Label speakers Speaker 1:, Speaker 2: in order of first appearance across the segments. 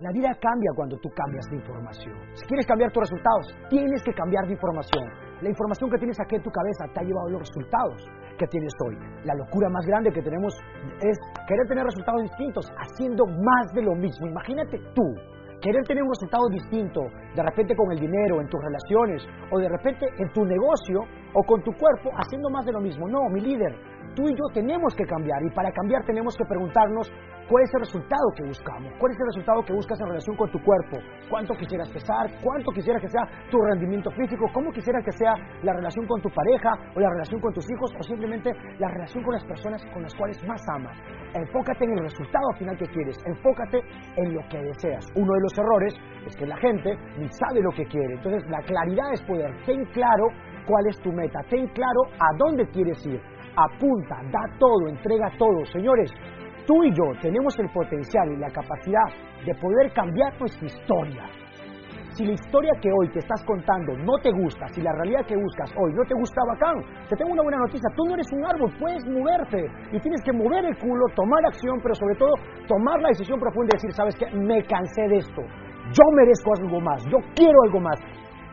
Speaker 1: La vida cambia cuando tú cambias de información. Si quieres cambiar tus resultados, tienes que cambiar de información. La información que tienes aquí en tu cabeza te ha llevado a los resultados que tienes hoy. La locura más grande que tenemos es querer tener resultados distintos haciendo más de lo mismo. Imagínate tú querer tener un resultado distinto, de repente con el dinero, en tus relaciones, o de repente en tu negocio, o con tu cuerpo, haciendo más de lo mismo. No, mi líder, tú y yo tenemos que cambiar. Y para cambiar tenemos que preguntarnos cuál es el resultado que buscamos, cuál es el resultado que buscas en relación con tu cuerpo, cuánto quisieras pesar, cuánto quisieras que sea tu rendimiento físico, cómo quisieras que sea la relación con tu pareja o la relación con tus hijos o simplemente la relación con las personas con las cuales más amas. Enfócate en el resultado final que quieres, enfócate en lo que deseas. Uno de los errores es que la gente ni sabe lo que quiere, entonces la claridad es poder, ten claro cuál es tu meta, ten claro a dónde quieres ir apunta, da todo, entrega todo. Señores, tú y yo tenemos el potencial y la capacidad de poder cambiar nuestra historia. Si la historia que hoy te estás contando no te gusta, si la realidad que buscas hoy no te gusta, bacán, te tengo una buena noticia, tú no eres un árbol, puedes moverte y tienes que mover el culo, tomar acción, pero sobre todo tomar la decisión profunda y decir, sabes qué, me cansé de esto, yo merezco algo más, yo quiero algo más.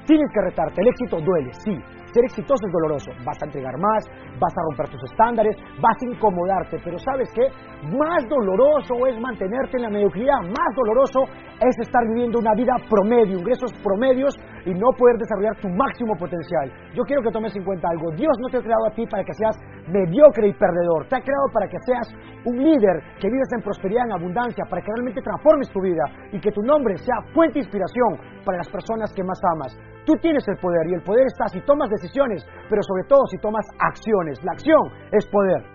Speaker 1: Tienes que retarte, el éxito duele, sí, ser exitoso es doloroso. Vas a entregar más, vas a romper tus estándares, vas a incomodarte, pero ¿sabes qué? Más doloroso es mantenerte en la mediocridad, más doloroso es estar viviendo una vida promedio, ingresos promedios y no poder desarrollar tu máximo potencial. Yo quiero que tomes en cuenta algo. Dios no te ha creado a ti para que seas mediocre y perdedor. Te ha creado para que seas un líder, que vives en prosperidad, en abundancia, para que realmente transformes tu vida y que tu nombre sea fuente de inspiración para las personas que más amas. Tú tienes el poder y el poder está si tomas decisiones, pero sobre todo si tomas acciones. La acción es poder.